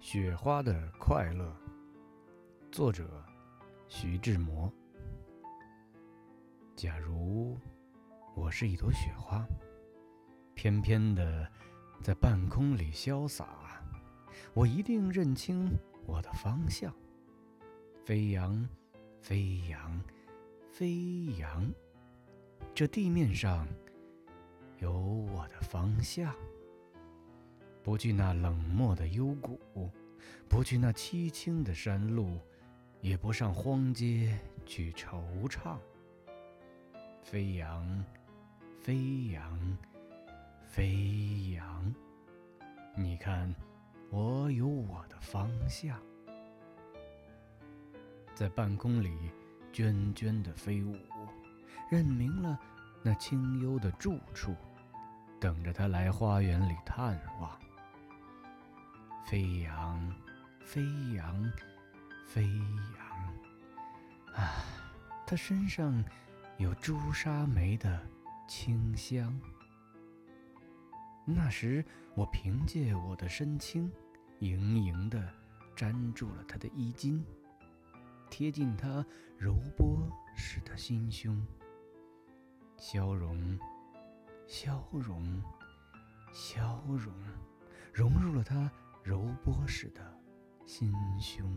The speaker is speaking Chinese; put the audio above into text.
雪花的快乐，作者徐志摩。假如我是一朵雪花，翩翩的在半空里潇洒，我一定认清我的方向，飞扬，飞扬，飞扬。这地面上有我的方向。不惧那冷漠的幽谷，不惧那凄清的山路，也不上荒街去惆怅。飞扬，飞扬，飞扬！你看，我有我的方向，在半空里涓涓的飞舞，认明了那清幽的住处，等着他来花园里探望。飞扬，飞扬，飞扬！啊，它身上有朱砂梅的清香。那时，我凭借我的身轻，盈盈地粘住了他的衣襟，贴近他柔波似的心胸，消融，消融，消融，融入了他。柔波似的心胸。